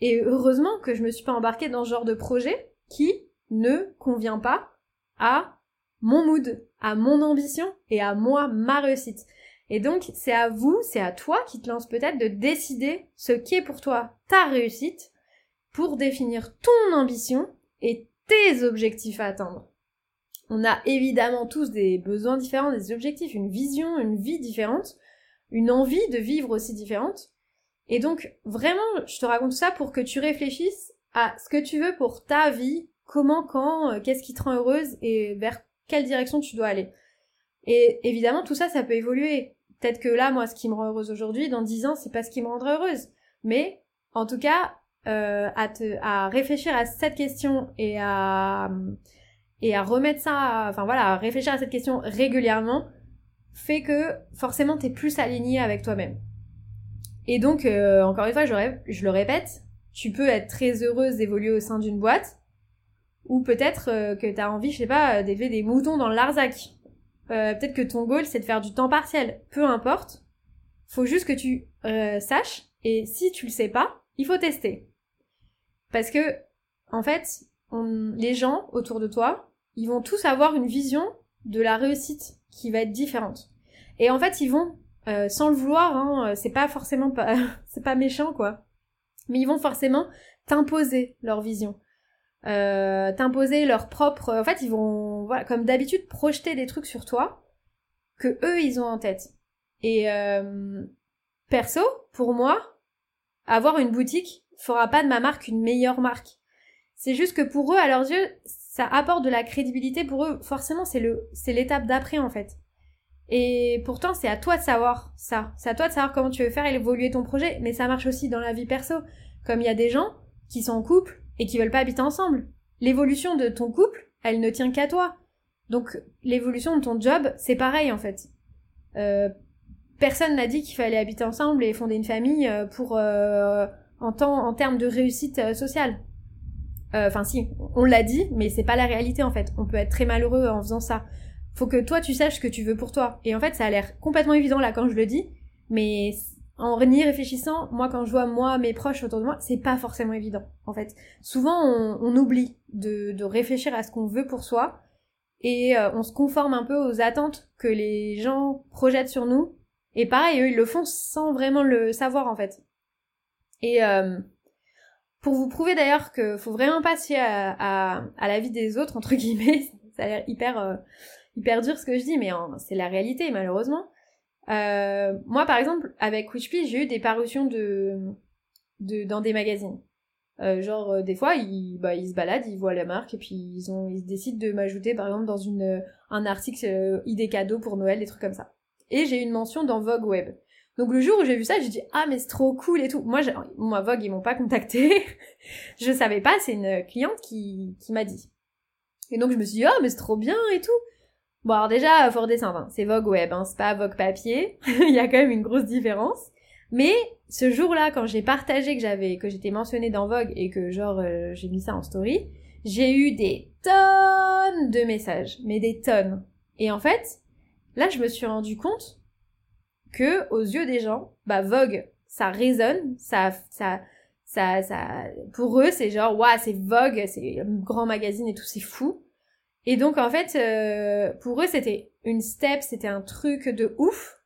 Et heureusement que je me suis pas embarquée dans ce genre de projet qui ne convient pas à mon mood, à mon ambition et à moi, ma réussite. Et donc, c'est à vous, c'est à toi qui te lance peut-être de décider ce qu'est pour toi ta réussite pour définir ton ambition et tes objectifs à atteindre. On a évidemment tous des besoins différents, des objectifs, une vision, une vie différente, une envie de vivre aussi différente. Et donc, vraiment, je te raconte ça pour que tu réfléchisses à ce que tu veux pour ta vie, comment, quand, euh, qu'est-ce qui te rend heureuse et vers quelle direction tu dois aller. Et évidemment, tout ça, ça peut évoluer. Peut-être que là, moi, ce qui me rend heureuse aujourd'hui, dans dix ans, c'est pas ce qui me rendra heureuse. Mais, en tout cas, euh, à, te, à réfléchir à cette question et à, et à remettre ça, enfin voilà, à réfléchir à cette question régulièrement, fait que forcément t'es plus aligné avec toi-même. Et donc, euh, encore une fois, je, le répète, tu peux être très heureuse d'évoluer au sein d'une boîte, ou peut-être euh, que tu as envie, je sais pas, d'élever des moutons dans le Larzac. Euh, peut-être que ton goal, c'est de faire du temps partiel. Peu importe. Faut juste que tu saches, et si tu le sais pas, il faut tester. Parce que, en fait, les gens autour de toi, ils vont tous avoir une vision de la réussite qui va être différente. Et en fait, ils vont euh, sans le vouloir, hein, euh, c'est pas forcément pas, c'est pas méchant quoi. Mais ils vont forcément t'imposer leur vision, euh, t'imposer leur propre. En fait, ils vont, voilà, comme d'habitude, projeter des trucs sur toi que eux ils ont en tête. Et perso, pour moi, avoir une boutique fera pas de ma marque une meilleure marque. C'est juste que pour eux, à leurs yeux, ça apporte de la crédibilité pour eux. Forcément, c'est le, c'est l'étape d'après en fait. Et pourtant, c'est à toi de savoir ça. C'est à toi de savoir comment tu veux faire évoluer ton projet. Mais ça marche aussi dans la vie perso. Comme il y a des gens qui sont en couple et qui veulent pas habiter ensemble. L'évolution de ton couple, elle ne tient qu'à toi. Donc, l'évolution de ton job, c'est pareil, en fait. Euh, personne n'a dit qu'il fallait habiter ensemble et fonder une famille euh, pour, euh, en, temps, en termes de réussite sociale. Enfin, si, on l'a dit, mais c'est pas la réalité, en fait. On peut être très malheureux en faisant ça faut que toi tu saches ce que tu veux pour toi. Et en fait, ça a l'air complètement évident là quand je le dis, mais en y réfléchissant, moi quand je vois moi mes proches autour de moi, c'est pas forcément évident. En fait, souvent on, oublie de, de, réfléchir à ce qu'on veut pour soi et euh, on se conforme un peu aux attentes que les gens projettent sur nous. Et pareil, eux ils le font sans vraiment le savoir en fait. Et euh, Pour vous prouver d'ailleurs que faut vraiment pas se fier à, à, la vie des autres, entre guillemets, ça a l'air hyper, euh, hyper dur ce que je dis, mais c'est la réalité malheureusement. Euh, moi par exemple, avec Witchpy, j'ai eu des parutions de, de, dans des magazines. Euh, genre euh, des fois ils, bah, ils se baladent, ils voient la marque et puis ils ont ils décident de m'ajouter par exemple dans une un article euh, idée cadeau pour Noël, des trucs comme ça. Et j'ai eu une mention dans Vogue Web. Donc le jour où j'ai vu ça, j'ai dit ah mais c'est trop cool et tout. Moi moi Vogue ils m'ont pas contacté. je savais pas, c'est une cliente qui qui m'a dit. Et donc je me suis dit ah mais c'est trop bien et tout. Bon alors déjà fort descendre, hein. c'est Vogue Web, hein, c'est pas Vogue papier. Il y a quand même une grosse différence. Mais ce jour-là, quand j'ai partagé que j'avais, que j'étais mentionnée dans Vogue et que genre euh, j'ai mis ça en story, j'ai eu des tonnes de messages, mais des tonnes. Et en fait, là, je me suis rendu compte que aux yeux des gens, bah Vogue, ça résonne, ça, ça, ça, ça, pour eux, c'est genre, waouh, c'est Vogue, c'est un grand magazine et tout, c'est fou. Et donc en fait, euh, pour eux, c'était une step, c'était un truc de ouf.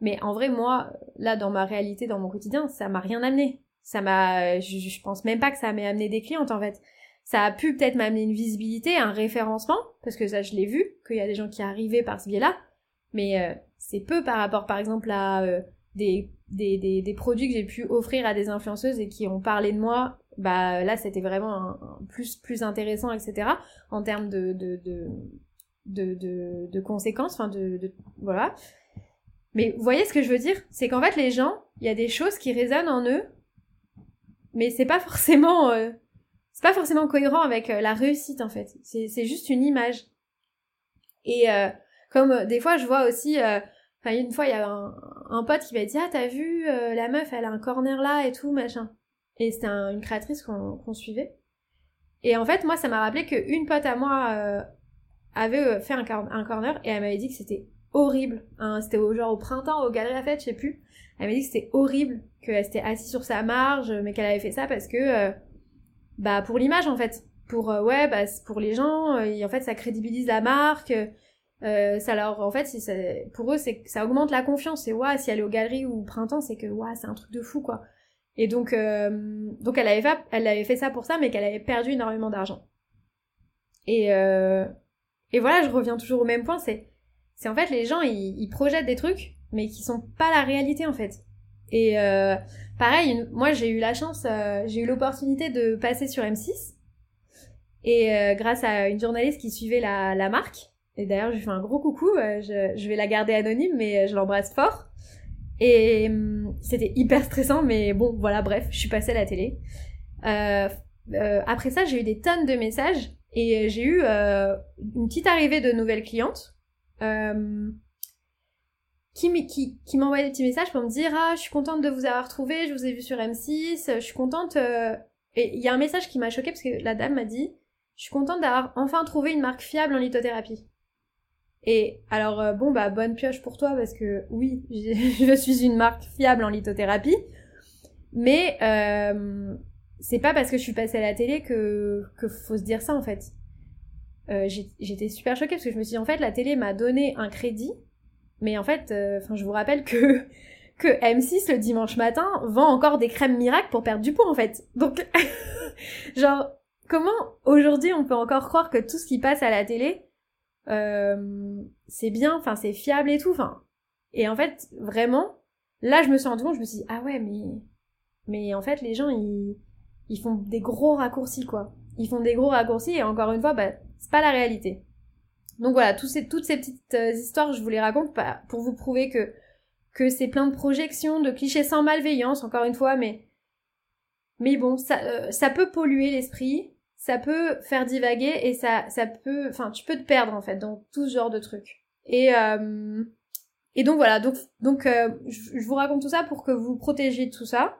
Mais en vrai, moi, là, dans ma réalité, dans mon quotidien, ça m'a rien amené. Ça m'a, je, je, pense même pas que ça m'ait amené des clientes, en fait. Ça a pu peut-être m'amener une visibilité, un référencement, parce que ça, je l'ai vu, qu'il y a des gens qui arrivaient par ce biais-là. Mais euh, c'est peu par rapport, par exemple, à euh, des, des, des, produits que j'ai pu offrir à des influenceuses et qui ont parlé de moi. Bah là, c'était vraiment plus, plus intéressant, etc. En termes de, de, de, de, conséquences, enfin de, voilà. Mais vous voyez ce que je veux dire? C'est qu'en fait, les gens, il y a des choses qui résonnent en eux, mais c'est pas forcément, euh, c'est pas forcément cohérent avec euh, la réussite en fait. C'est juste une image. Et comme des fois, je vois aussi, enfin une fois, il y a un, un, pote qui m'a dit ah t'as vu la meuf, elle a un corner là et tout machin. Et c'était une créatrice qu'on suivait. Et en fait, moi, ça m'a rappelé qu'une pote à moi avait fait un, corner et elle m'avait dit que c'était horrible. Hein, c'était au genre au printemps, au Galerie Fête, je sais plus. Elle m'a dit que c'était horrible, qu'elle s'était assise sur sa marge, mais qu'elle avait fait ça parce que, euh, bah, pour l'image en fait. Pour, euh, ouais, bah, pour les gens, et euh, en fait, ça crédibilise la marque. Ça leur, en fait, si pour eux, c'est ça augmente la confiance. Et ouais, si elle est aux galeries ou au printemps, c'est que ouais, c'est un truc de fou quoi. Et donc, donc elle avait fait, elle avait fait ça pour ça, mais qu'elle avait perdu énormément d'argent. Et et voilà, je reviens toujours au même point, c'est c'est en fait les gens ils, projettent des trucs mais qui sont pas la réalité en fait. Et euh, pareil, moi j'ai eu la chance, euh, j'ai eu l'opportunité de passer sur M6 et euh, grâce à une journaliste qui suivait la, la marque. Et d'ailleurs, je lui fais un gros coucou. Je, je, vais la garder anonyme, mais je l'embrasse fort. Et hum, c'était hyper stressant, mais bon, voilà, bref, je suis passée à la télé. après ça, j'ai eu des tonnes de messages et j'ai eu une petite arrivée de nouvelles clientes euh, qui, qui, qui m'envoyait des petits messages pour me dire ah je suis contente de vous avoir trouvé, je vous ai vu sur M6, je suis contente. Euh, et il y a un message qui m'a choqué parce que la dame m'a dit je suis contente d'avoir enfin trouvé une marque fiable en lithothérapie. Et alors euh, bon bah bonne pioche pour toi parce que oui je suis une marque fiable en lithothérapie, mais euh, c'est pas parce que je suis passée à la télé que que faut se dire ça en fait. Euh, j'étais super choquée parce que je me suis dit en fait la télé m'a donné un crédit, mais en fait, enfin je vous rappelle que que M6 le dimanche matin vend encore des crèmes miracles pour perdre du poids en fait. Donc genre comment aujourd'hui on peut encore croire que tout ce qui passe à la télé euh, c'est bien, enfin c'est fiable et tout, enfin et en fait vraiment là je me suis rendu je me suis dit ah ouais mais mais en fait les gens ils ils font des gros raccourcis quoi. Ils font des gros raccourcis et encore une fois bah c'est pas la réalité. Donc voilà, toutes ces, toutes ces petites euh, histoires, je vous les raconte pas pour vous prouver que, que c'est plein de projections, de clichés sans malveillance, encore une fois, mais, mais bon, ça, euh, ça peut polluer l'esprit, ça peut faire divaguer et ça, ça peut, enfin, tu peux te perdre en fait dans tout ce genre de trucs. Et, euh, et donc voilà, donc, donc je, je, vous raconte tout ça pour que vous protégiez de tout ça.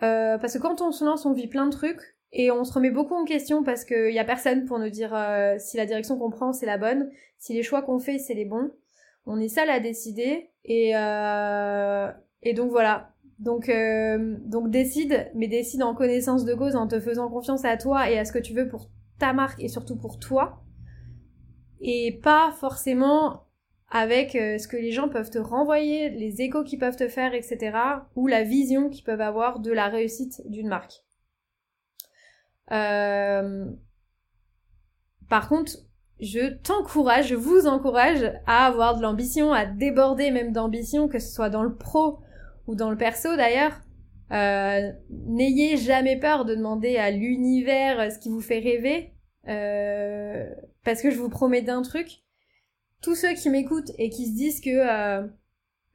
parce que quand on se lance, on vit plein de trucs. Et on se remet beaucoup en question parce qu'il y a personne pour nous dire euh, si la direction qu'on prend c'est la bonne, si les choix qu'on fait c'est les bons. On est seul à décider et euh, et donc voilà. Donc euh, donc décide, mais décide en connaissance de cause, en te faisant confiance à toi et à ce que tu veux pour ta marque et surtout pour toi, et pas forcément avec ce que les gens peuvent te renvoyer, les échos qu'ils peuvent te faire, etc., ou la vision qu'ils peuvent avoir de la réussite d'une marque. Euh, par contre, je t'encourage, je vous encourage à avoir de l'ambition, à déborder même d'ambition, que ce soit dans le pro ou dans le perso d'ailleurs. Euh, N'ayez jamais peur de demander à l'univers ce qui vous fait rêver, euh, parce que je vous promets d'un truc. Tous ceux qui m'écoutent et qui se disent que euh,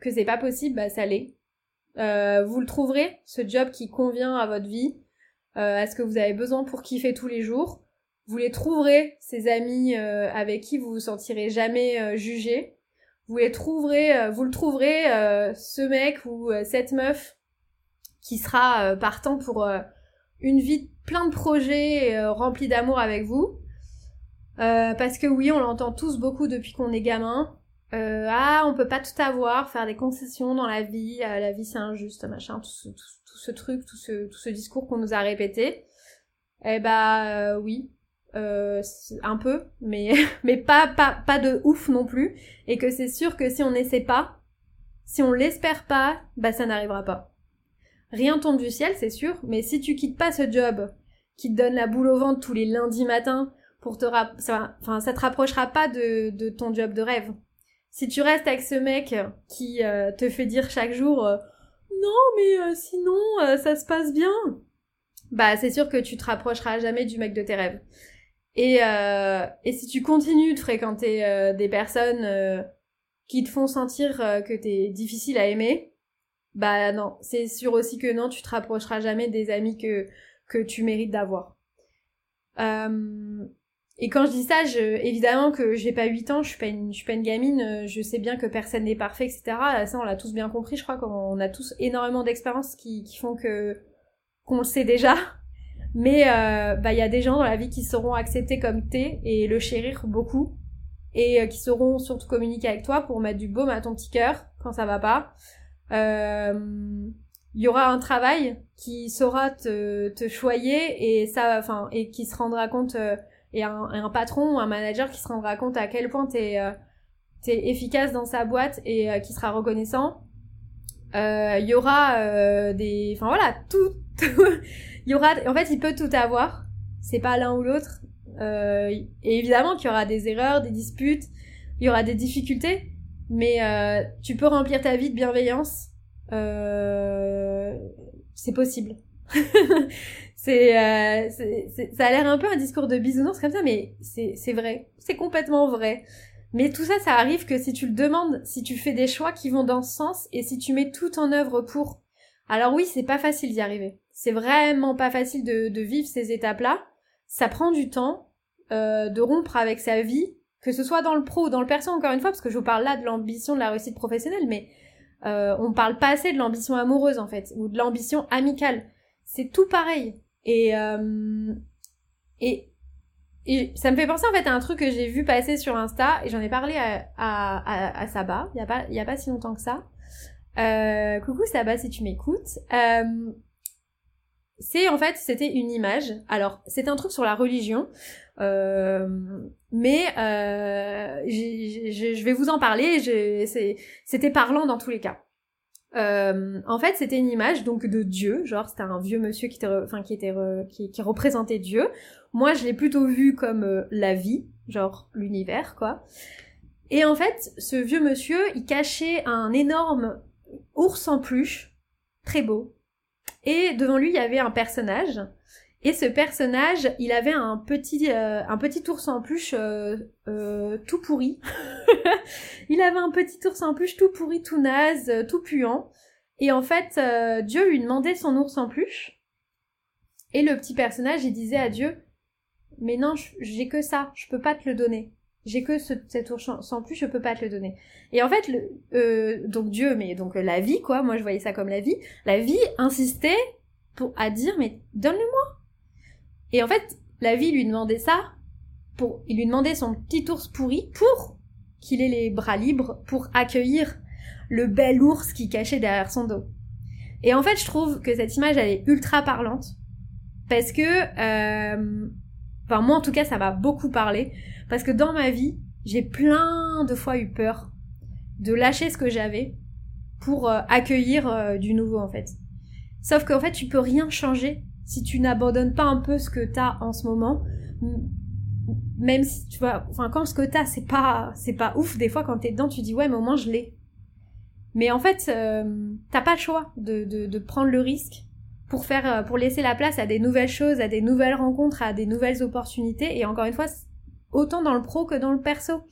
que c'est pas possible, bah ça l'est. Euh, vous le trouverez, ce job qui convient à votre vie, euh, à ce que vous avez besoin pour kiffer tous les jours. Vous les trouverez, ces amis euh, avec qui vous vous sentirez jamais euh, jugé. Euh, vous le trouverez, ce mec ou cette meuf qui sera partant pour une vie plein de projets remplis d'amour avec vous. parce que oui, on l'entend tous beaucoup depuis qu'on est gamin. ah, on peut pas tout avoir, faire des concessions dans la vie, la vie c'est injuste, machin, tout ce, tout, ce truc, tout ce, tout ce discours qu'on nous a répété. Eh bah oui, euh, un peu, mais mais pas pas pas de ouf non plus, et que c'est sûr que si on n'essaie pas, si on l'espère pas, bah ça n'arrivera pas. Rien tombe du ciel, c'est sûr, mais si tu quittes pas ce job qui te donne la boule au ventre tous les lundis matins pour te enfin ça te rapprochera pas de, de ton job de rêve. Si tu restes avec ce mec qui euh, te fait dire chaque jour euh, non mais sinon ça se passe bien, bah c'est sûr que tu te rapprocheras jamais du mec de tes rêves. Et, euh, et si tu continues de fréquenter euh, des personnes euh, qui te font sentir euh, que t'es difficile à aimer, bah non, c'est sûr aussi que non, tu te rapprocheras jamais des amis que, que tu mérites d'avoir. et quand je dis ça, je, évidemment que j'ai pas 8 ans, je suis pas une, je suis pas une gamine, je sais bien que personne n'est parfait, etc. Ça, on l'a tous bien compris, je crois qu'on a tous énormément d'expériences qui, qui font que qu'on le sait déjà. Mais euh, bah il y a des gens dans la vie qui seront acceptés comme t'es et le chérir beaucoup et euh, qui sauront surtout communiquer avec toi pour mettre du baume à ton petit cœur quand ça va pas. Euh, il y aura un travail qui saura te, te choyer et ça enfin et qui se rendra compte et un, un, patron ou un manager qui se rendra compte à quel point t'es es efficace dans sa boîte et qui sera reconnaissant. Il y aura des enfin voilà tout il y aura, en fait, il peut tout avoir. C'est pas l'un ou l'autre. Euh, et évidemment qu'il y aura des erreurs, des disputes, il y aura des difficultés, mais euh, tu peux remplir ta vie de bienveillance. Euh, c'est possible. c'est, euh, ça a l'air un peu un discours de bisounours comme ça, mais c'est vrai. C'est complètement vrai. Mais tout ça, ça arrive que si tu le demandes, si tu fais des choix qui vont dans ce sens et si tu mets tout en œuvre pour. Alors oui, c'est pas facile d'y arriver c'est vraiment pas facile de, de vivre ces étapes-là. Ça prend du temps euh, de rompre avec sa vie, que ce soit dans le pro ou dans le perso, encore une fois, parce que je vous parle là de l'ambition de la réussite professionnelle, mais euh, on parle pas assez de l'ambition amoureuse, en fait, ou de l'ambition amicale. C'est tout pareil. Et, euh, et, et ça me fait penser en fait à un truc que j'ai vu passer sur Insta, et j'en ai parlé à, à, à, Saba, il y, a pas, y a pas si longtemps que ça. Euh, coucou Saba si tu m'écoutes. C'est en fait c'était une image. Alors c'est un truc sur la religion, euh, mais euh, je vais vous en parler. C'était parlant dans tous les cas. Euh, en fait, c'était une image donc de Dieu, genre c'était un vieux monsieur qui était, enfin qui était, qui, qui, représentait Dieu. Moi, je l'ai plutôt vu comme euh, la vie, genre l'univers, quoi. Et en fait, ce vieux monsieur, il cachait un énorme ours en peluche, très beau, et devant lui, il y avait un personnage. Et ce personnage, il avait un petit, euh, un petit ours en peluche euh, euh, tout pourri. il avait un petit ours en peluche tout pourri, tout naze, tout puant. Et en fait, Dieu lui demandait son ours en peluche. Et le petit personnage, il disait à Dieu, mais non, j'ai que ça, je peux pas te le donner j'ai que ce, cet ours sans plus, je peux pas te le donner. Et en fait, le, euh, donc Dieu, mais donc la vie, quoi, moi je voyais ça comme la vie, la vie insistait pour, à dire, mais donne-le-moi. Et en fait, la vie lui demandait ça, pour, il lui demandait son petit ours pourri pour qu'il ait les bras libres pour accueillir le bel ours qui cachait derrière son dos. Et en fait, je trouve que cette image, elle est ultra parlante. Parce que, euh, enfin moi en tout cas, ça m'a beaucoup parlé parce que dans ma vie, j'ai plein de fois eu peur de lâcher ce que j'avais pour euh, accueillir euh, du nouveau en fait. Sauf qu'en fait, tu peux rien changer si tu n'abandonnes pas un peu ce que t'as en ce moment, même si tu vois, enfin quand ce que t'as c'est pas c'est pas ouf, des fois quand t'es dedans tu dis ouais mais au moins je l'ai. Mais en fait euh, t'as pas le choix de, de, de, prendre le risque pour faire pour laisser la place à des nouvelles choses, à des nouvelles rencontres, à des nouvelles opportunités et encore une fois autant dans le pro que dans le perso.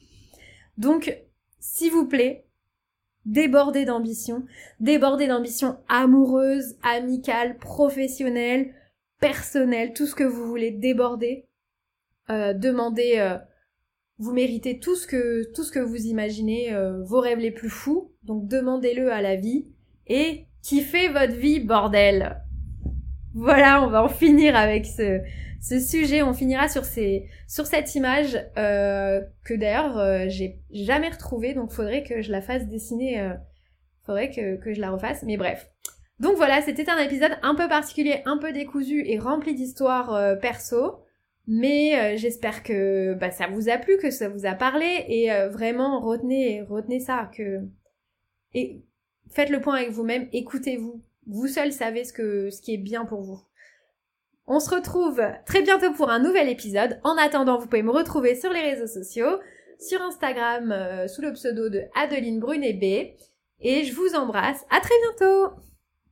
Donc s'il vous plaît débordez d'ambition, débordez d'ambition amoureuse, amicale, professionnelle, personnelle, tout ce que vous voulez déborder euh, demandez, euh, vous méritez tout ce que vous imaginez, euh, vos rêves les plus fous. Donc demandez-le à la vie et kiffez votre vie, bordel. Voilà, on va en finir avec ce, ce sujet. On finira sur cette image que d'ailleurs j'ai jamais retrouvée. Donc faudrait que je la fasse dessiner. faudrait que, je la refasse. Mais bref. Donc voilà, c'était un épisode un peu particulier, un peu décousu et rempli d'histoires perso. Mais euh, j'espère que bah, ça vous a plu, que ça vous a parlé et euh, vraiment retenez retenez ça que et faites le point avec vous-même, écoutez-vous. Vous seul savez ce qui est bien pour vous. On se retrouve très bientôt pour un nouvel épisode. En attendant, vous pouvez me retrouver sur les réseaux sociaux, sur Instagram euh, sous le pseudo de Adeline Brunet B. Et je vous embrasse. À très bientôt!